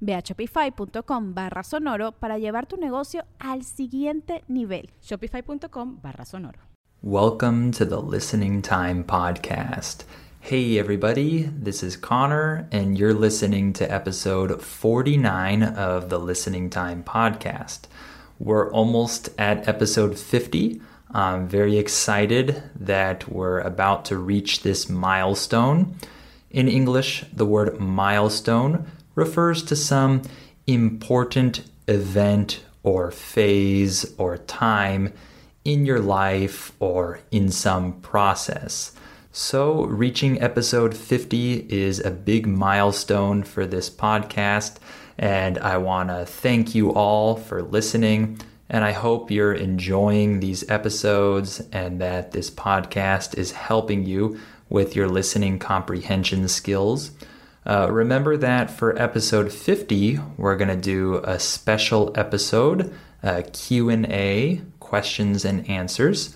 Ve a shopify.com barra sonoro para llevar tu negocio al siguiente nivel. Shopify.com barra sonoro. Welcome to the Listening Time Podcast. Hey, everybody, this is Connor, and you're listening to episode 49 of the Listening Time Podcast. We're almost at episode 50. I'm very excited that we're about to reach this milestone. In English, the word milestone refers to some important event or phase or time in your life or in some process. So, reaching episode 50 is a big milestone for this podcast, and I want to thank you all for listening. And I hope you're enjoying these episodes and that this podcast is helping you with your listening comprehension skills. Uh, remember that for episode 50, we're going to do a special episode, uh, Q&A, questions and answers.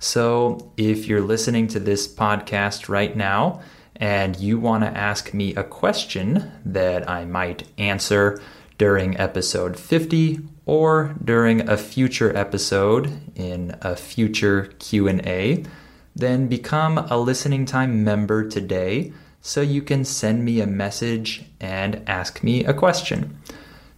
So if you're listening to this podcast right now and you want to ask me a question that I might answer during episode 50 or during a future episode in a future Q&A, then become a listening time member today so you can send me a message and ask me a question.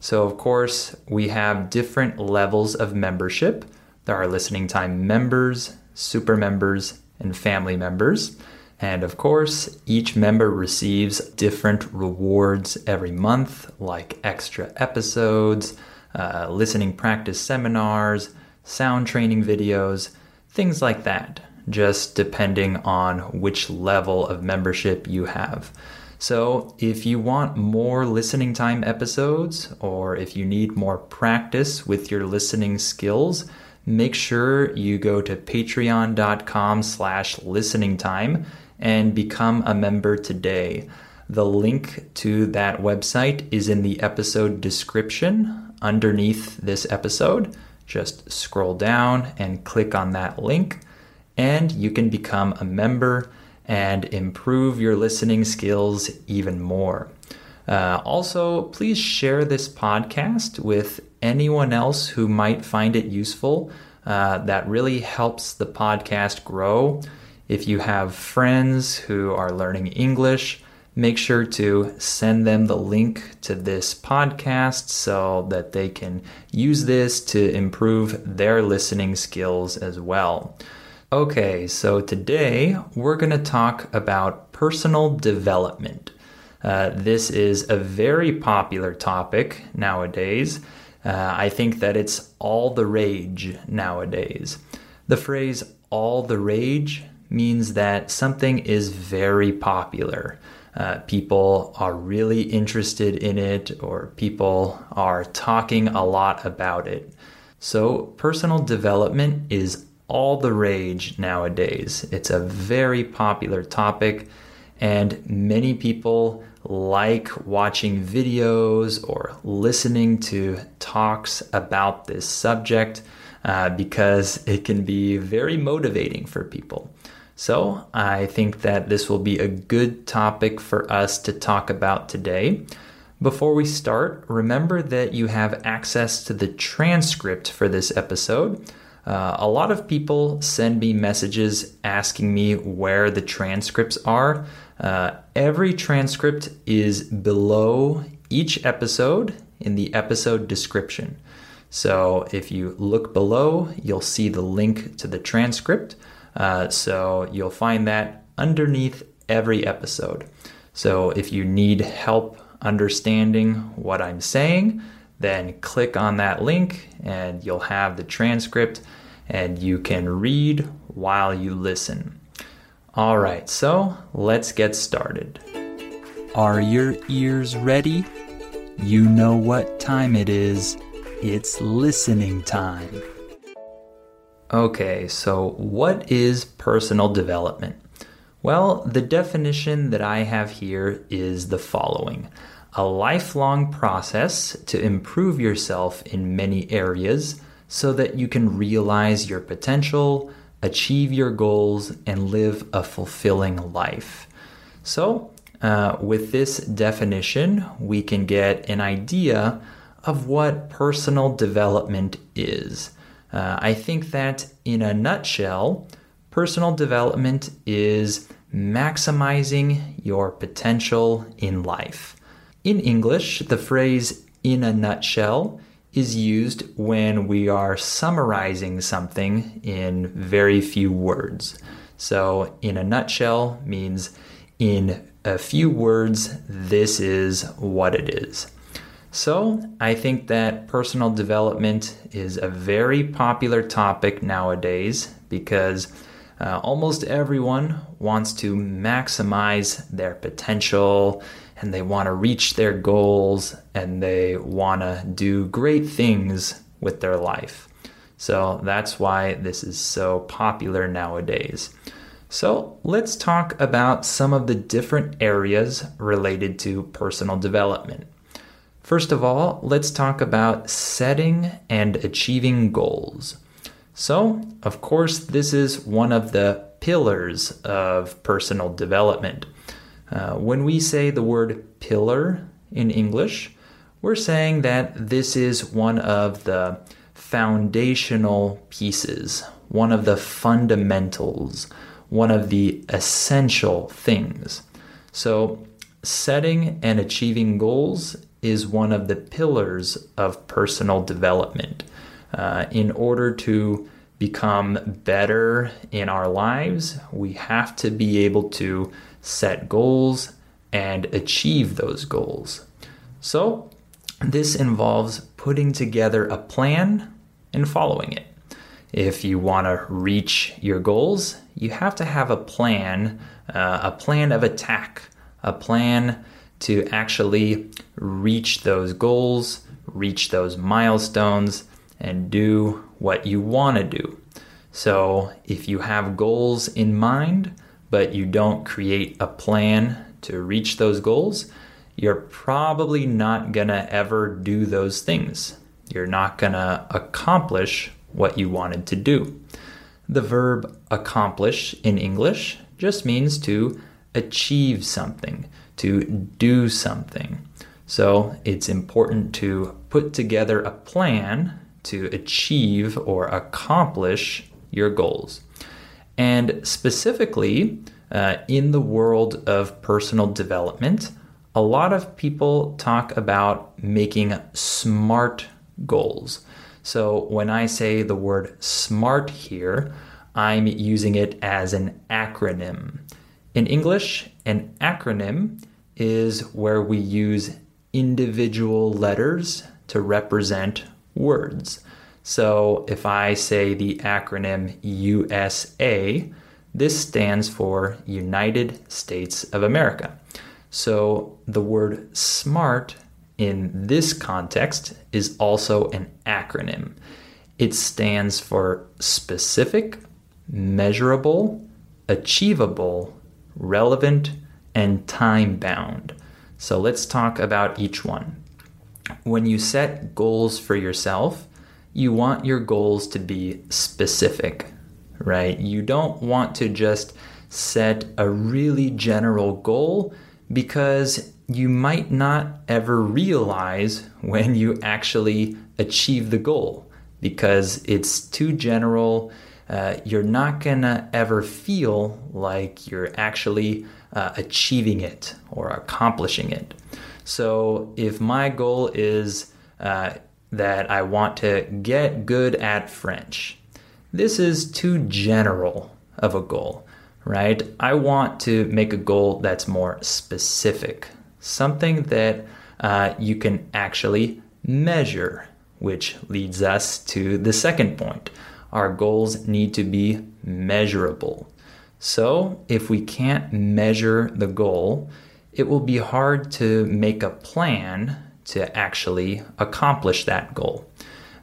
So, of course, we have different levels of membership. There are listening time members, super members, and family members. And of course, each member receives different rewards every month, like extra episodes, uh, listening practice seminars, sound training videos, things like that just depending on which level of membership you have. So, if you want more listening time episodes or if you need more practice with your listening skills, make sure you go to patreon.com slash listening time and become a member today. The link to that website is in the episode description underneath this episode. Just scroll down and click on that link and you can become a member and improve your listening skills even more. Uh, also, please share this podcast with anyone else who might find it useful. Uh, that really helps the podcast grow. If you have friends who are learning English, make sure to send them the link to this podcast so that they can use this to improve their listening skills as well. Okay, so today we're going to talk about personal development. Uh, this is a very popular topic nowadays. Uh, I think that it's all the rage nowadays. The phrase all the rage means that something is very popular. Uh, people are really interested in it, or people are talking a lot about it. So, personal development is all the rage nowadays. It's a very popular topic, and many people like watching videos or listening to talks about this subject uh, because it can be very motivating for people. So, I think that this will be a good topic for us to talk about today. Before we start, remember that you have access to the transcript for this episode. Uh, a lot of people send me messages asking me where the transcripts are. Uh, every transcript is below each episode in the episode description. So if you look below, you'll see the link to the transcript. Uh, so you'll find that underneath every episode. So if you need help understanding what I'm saying, then click on that link and you'll have the transcript and you can read while you listen. All right, so let's get started. Are your ears ready? You know what time it is. It's listening time. Okay, so what is personal development? Well, the definition that I have here is the following a lifelong process to improve yourself in many areas so that you can realize your potential, achieve your goals, and live a fulfilling life. So, uh, with this definition, we can get an idea of what personal development is. Uh, I think that in a nutshell, personal development is maximizing your potential in life. In English, the phrase in a nutshell is used when we are summarizing something in very few words. So, in a nutshell means in a few words, this is what it is. So, I think that personal development is a very popular topic nowadays because uh, almost everyone wants to maximize their potential and they want to reach their goals and they want to do great things with their life. So that's why this is so popular nowadays. So let's talk about some of the different areas related to personal development. First of all, let's talk about setting and achieving goals. So, of course, this is one of the pillars of personal development. Uh, when we say the word pillar in English, we're saying that this is one of the foundational pieces, one of the fundamentals, one of the essential things. So, setting and achieving goals is one of the pillars of personal development. Uh, in order to become better in our lives, we have to be able to set goals, and achieve those goals. So, this involves putting together a plan and following it. If you want to reach your goals, you have to have a plan, uh, a plan of attack, a plan to actually reach those goals, reach those milestones, and do what you want to do. So, if you have goals in mind, but you don't create a plan to reach those goals, you're probably not going to ever do those things. You're not going to accomplish what you wanted to do. The verb accomplish in English just means to achieve something, to do something. So it's important to put together a plan to achieve or accomplish your goals. And specifically, uh, in the world of personal development, a lot of people talk about making smart goals. So when I say the word smart here, I'm using it as an acronym. In English, an acronym is where we use individual letters to represent words. So if I say the acronym USA, this stands for United States of America. So the word SMART in this context is also an acronym. It stands for specific, measurable, achievable, relevant, and time bound. So let's talk about each one. When you set goals for yourself, you want your goals to be specific, right? You don't want to just set a really general goal because you might not ever realize when you actually achieve the goal because it's too general. Uh, you're not gonna ever feel like you're actually uh, achieving it or accomplishing it. So, if my goal is uh, that I want to get good at French. This is too general, of a goal, right? I want to make a goal that's more specific, something that uh, you can actually measure, which leads us to the second point. Our goals need to be measurable. So, if we can't measure the goal, it will be hard to make a plan to actually accomplish that goal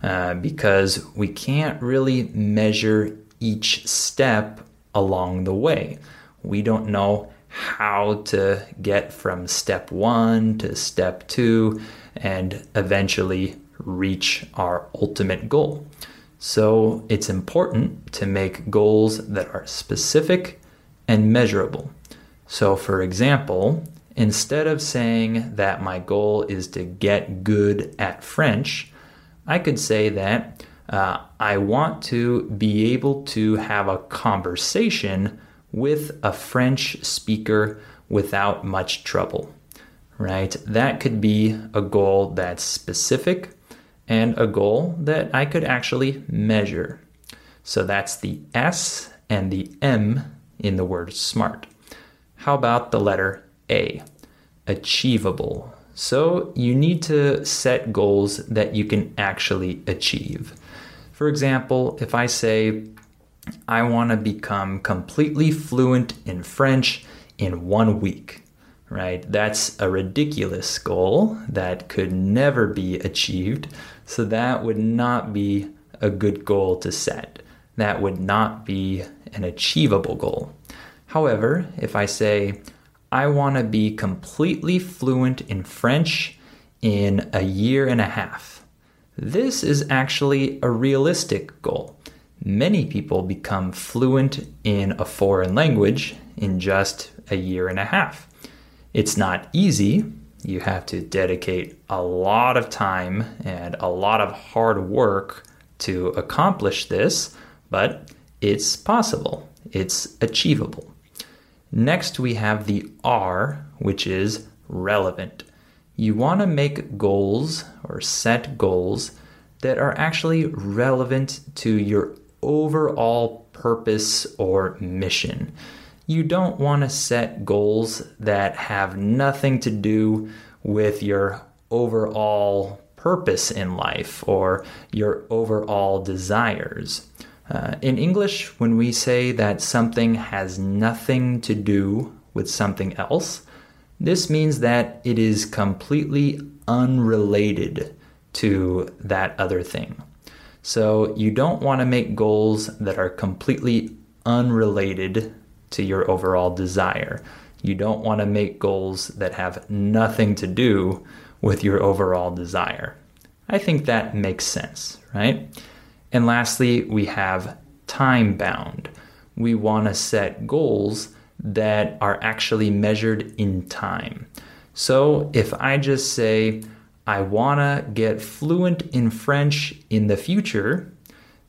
uh, because we can't really measure each step along the way. We don't know how to get from step one to step two and eventually reach our ultimate goal. So it's important to make goals that are specific and measurable. So, for example, instead of saying that my goal is to get good at French, I could say that uh, I want to be able to have a conversation with a French speaker without much trouble, right? That could be a goal that's specific and a goal that I could actually measure. So that's the S and the M in the word smart. How about the letter A? Achievable. So you need to set goals that you can actually achieve. For example, if I say, I want to become completely fluent in French in one week, right? That's a ridiculous goal that could never be achieved. So that would not be a good goal to set. That would not be an achievable goal. However, if I say, I want to be completely fluent in French in a year and a half, this is actually a realistic goal. Many people become fluent in a foreign language in just a year and a half. It's not easy. You have to dedicate a lot of time and a lot of hard work to accomplish this, but it's possible. It's achievable. Next, we have the R, which is relevant. You want to make goals or set goals that are actually relevant to your overall purpose or mission. You don't want to set goals that have nothing to do with your overall purpose in life or your overall desires. Uh, in English, when we say that something has nothing to do with something else, this means that it is completely unrelated to that other thing. So you don't want to make goals that are completely unrelated to your overall desire. You don't want to make goals that have nothing to do with your overall desire. I think that makes sense, right? And lastly, we have time bound. We want to set goals that are actually measured in time. So if I just say, I want to get fluent in French in the future,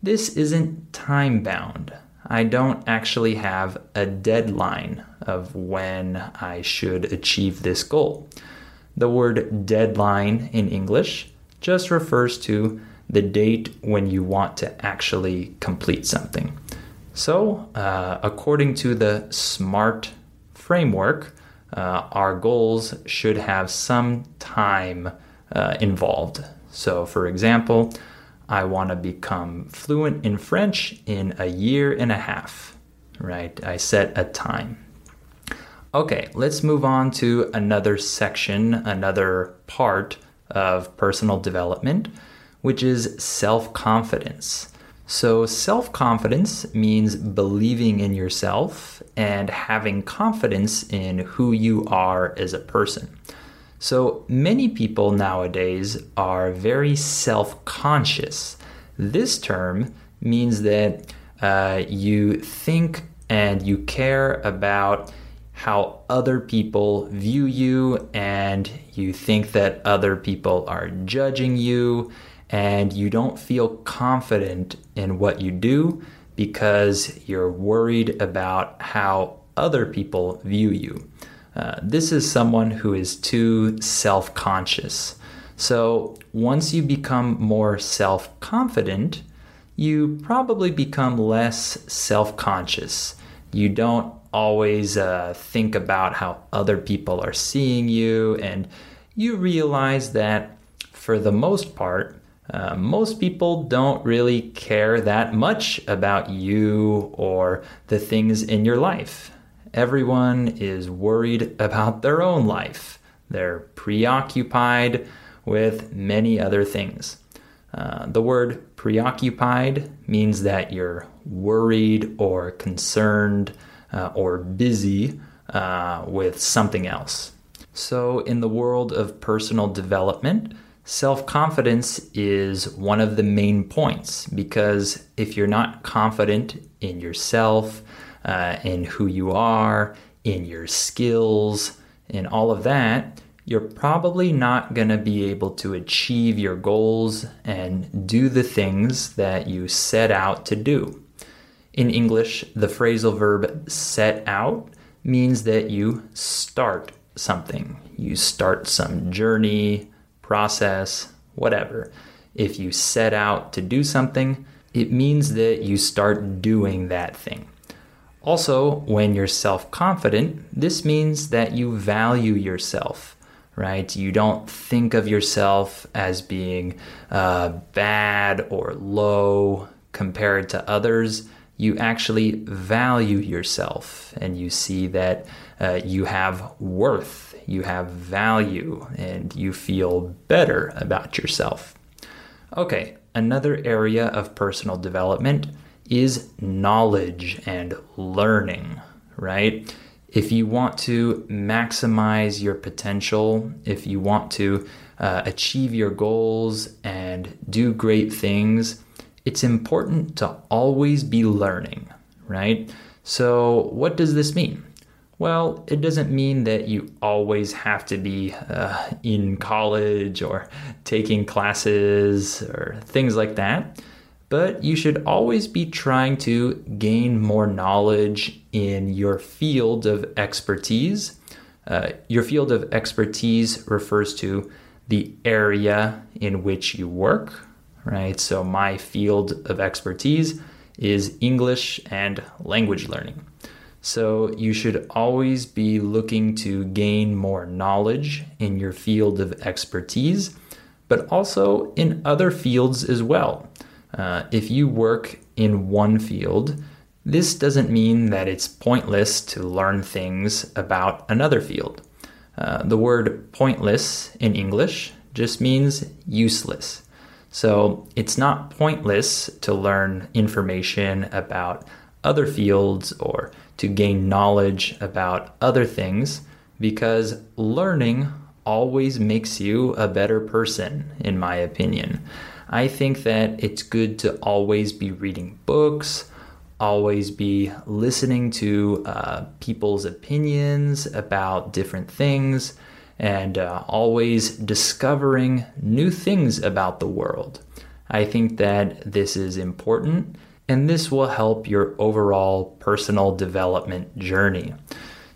this isn't time bound. I don't actually have a deadline of when I should achieve this goal. The word deadline in English just refers to the date when you want to actually complete something. So, uh, according to the SMART framework, uh, our goals should have some time uh, involved. So, for example, I want to become fluent in French in a year and a half, right? I set a time. Okay, let's move on to another section, another part of personal development, which is self confidence. So, self confidence means believing in yourself and having confidence in who you are as a person. So many people nowadays are very self conscious. This term means that uh, you think and you care about how other people view you, and you think that other people are judging you, and you don't feel confident in what you do because you're worried about how other people view you. Uh, this is someone who is too self conscious. So once you become more self confident, you probably become less self conscious. You don't always uh, think about how other people are seeing you, and you realize that for the most part, uh, most people don't really care that much about you or the things in your life. Everyone is worried about their own life. They're preoccupied with many other things. Uh, the word preoccupied means that you're worried or concerned uh, or busy uh, with something else. So, in the world of personal development, self confidence is one of the main points because if you're not confident in yourself, uh, in who you are, in your skills, in all of that, you're probably not going to be able to achieve your goals and do the things that you set out to do. In English, the phrasal verb set out means that you start something. You start some journey, process, whatever. If you set out to do something, it means that you start doing that thing. Also, when you're self confident, this means that you value yourself right? You don't think of yourself as being uh, bad or low compared to others. You actually value yourself and you see that uh, you have worth, you have value, and you feel better about yourself. Okay, another area of personal development is knowledge and learning, right? if you want to maximize your potential, if you want to uh, achieve your goals and do great things, it's important to always be learning, right? So, what does this mean? Well, it doesn't mean that you always have to be uh, in college or taking classes or things like that but you should always be trying to gain more knowledge in your field of expertise. Uh, your field of expertise refers to the area in which you work, right? So, my field of expertise is English and language learning. So, you should always be looking to gain more knowledge in your field of expertise, but also in other fields as well. Uh, if you work in one field, this doesn't mean that it's pointless to learn things about another field. Uh, the word pointless in English just means useless. So it's not pointless to learn information about other fields or to gain knowledge about other things because learning always makes you a better person, in my opinion. I think that it's good to always be reading books, always be listening to uh, people's opinions about different things, and uh, always discovering new things about the world. I think that this is important and this will help your overall personal development journey.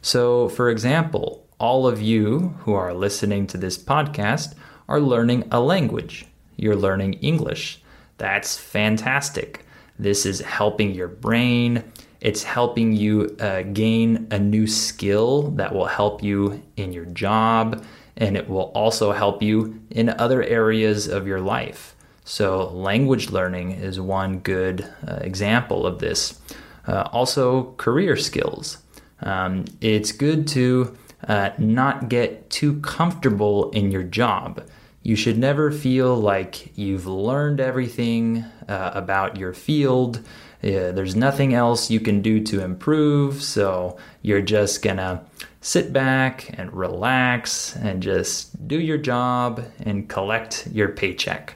So, for example, all of you who are listening to this podcast are learning a language you're learning English. That's fantastic. This is helping your brain. It's helping you uh, gain a new skill that will help you in your job, and it will also help you in other areas of your life. So, language learning is one good uh, example of this. Uh, also, career skills. Um, it's good to uh, not get too comfortable in your job. You should never feel like you've learned everything uh, about your field. Yeah, there's nothing else you can do to improve, so you're just gonna sit back and relax and just do your job and collect your paycheck.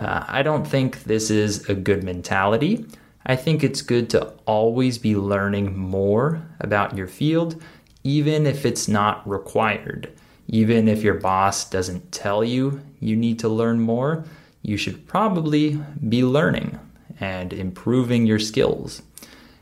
Uh, I don't think this is a good mentality. I think it's good to always be learning more about your field, even if it's not required. Even if your boss doesn't tell you you need to learn more, you should probably be learning and improving your skills.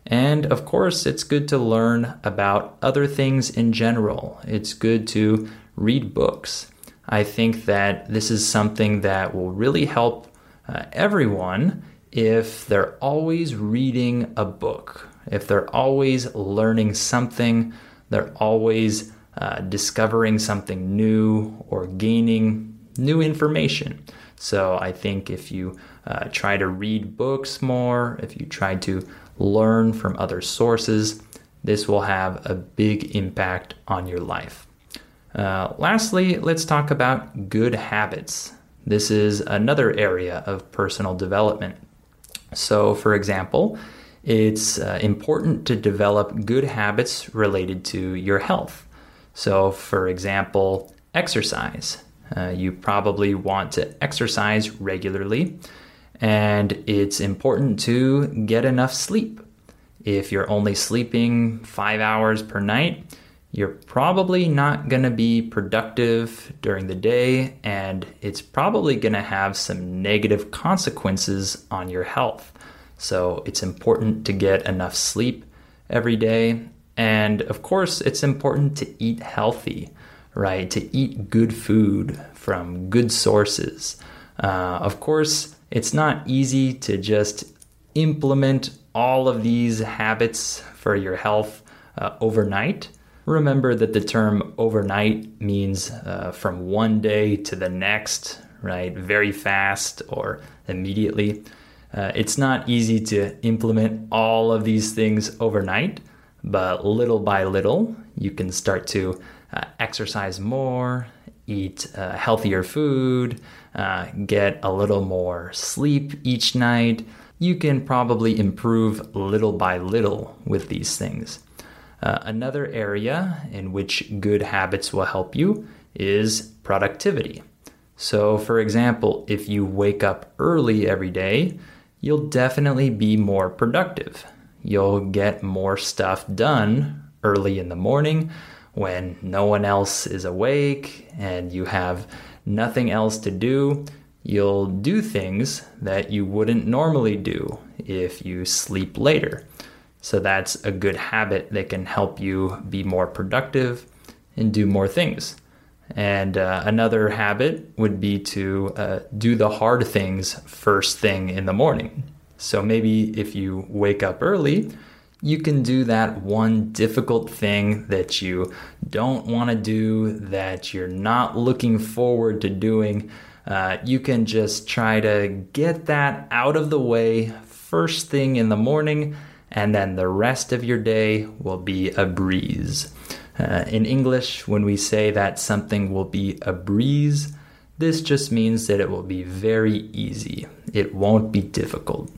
And of course, it's good to learn about other things in general. It's good to read books. I think that this is something that will really help uh, everyone if they're always reading a book, if they're always learning something, they're always uh, discovering something new or gaining new information. So I think if you uh, try to read books more, if you try to learn from other sources, this will have a big impact on your life. Uh, lastly, let's talk about good habits. This is another area of personal development. So, for example, it's uh, important to develop good habits related to your health. So, for example, exercise. Uh, you probably want to exercise regularly, and it's important to get enough sleep. If you're only sleeping five hours per night, you're probably not going to be productive during the day, and it's probably going to have some negative consequences on your health. So, it's important to get enough sleep every day. And of course, it's important to eat healthy, right? To eat good food from good sources. Uh, of course, it's not easy to just implement all of these habits for your health uh, overnight. Remember that the term overnight means uh, from one day to the next, right? Very fast or immediately. Uh, it's not easy to implement all of these things overnight, but little by little, you can start to uh, exercise more, eat uh, healthier food, uh, get a little more sleep each night. You can probably improve little by little with these things. Uh, another area in which good habits will help you is productivity. So, for example, if you wake up early every day, you'll definitely be more productive. You'll get more stuff done early in the morning when no one else is awake and you have nothing else to do. You'll do things that you wouldn't normally do if you sleep later. So that's a good habit that can help you be more productive and do more things. And uh, another habit would be to uh, do the hard things first thing in the morning. So maybe if you wake up early, you can do that one difficult thing that you don't want to do, that you're not looking forward to doing. Uh, you can just try to get that out of the way first thing in the morning and then the rest of your day will be a breeze. Uh, in English, when we say that something will be a breeze, this just means that it will be very easy. It won't be difficult.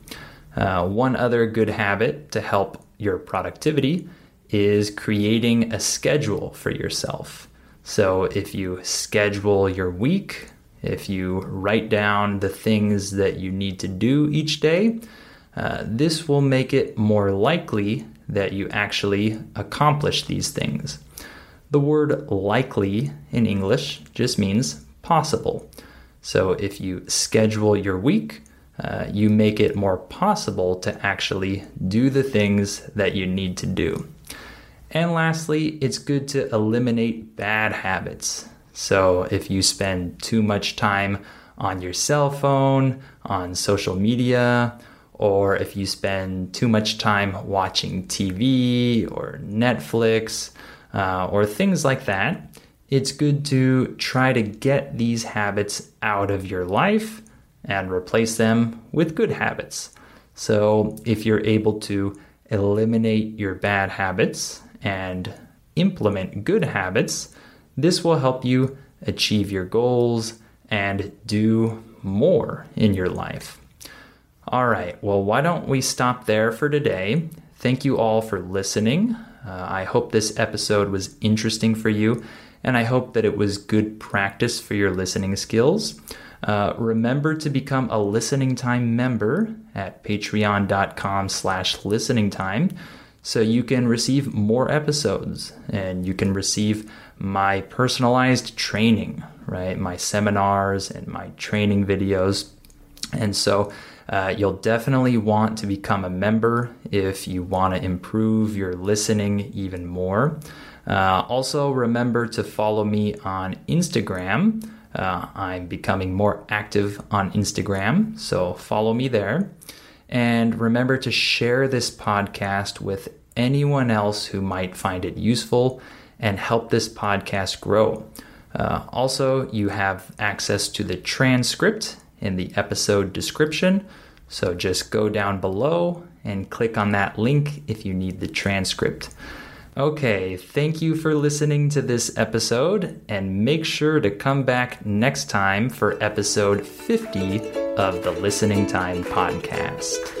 Uh, one other good habit to help your productivity is creating a schedule for yourself. So if you schedule your week, if you write down the things that you need to do each day, uh, this will make it more likely that you actually accomplish these things. The word likely in English just means possible. So if you schedule your week, uh, you make it more possible to actually do the things that you need to do. And lastly, it's good to eliminate bad habits. So if you spend too much time on your cell phone, on social media, or if you spend too much time watching TV or Netflix uh, or things like that, it's good to try to get these habits out of your life and replace them with good habits. So, if you're able to eliminate your bad habits and implement good habits, this will help you achieve your goals and do more in your life. All right, well, why don't we stop there for today? Thank you all for listening. Uh, I hope this episode was interesting for you, and I hope that it was good practice for your listening skills. Uh, remember to become a listening time member at patreon.com slash listening time so you can receive more episodes and you can receive my personalized training right my seminars and my training videos and so uh, you'll definitely want to become a member if you want to improve your listening even more. Uh, also, remember to follow me on Instagram. Uh, I'm becoming more active on Instagram, so follow me there. And remember to share this podcast with anyone else who might find it useful and help this podcast grow. Uh, also, you have access to the transcript in the episode description. So just go down below and click on that link if you need the transcript. Okay, thank you for listening to this episode, and make sure to come back next time for episode 50 of the Listening Time Podcast.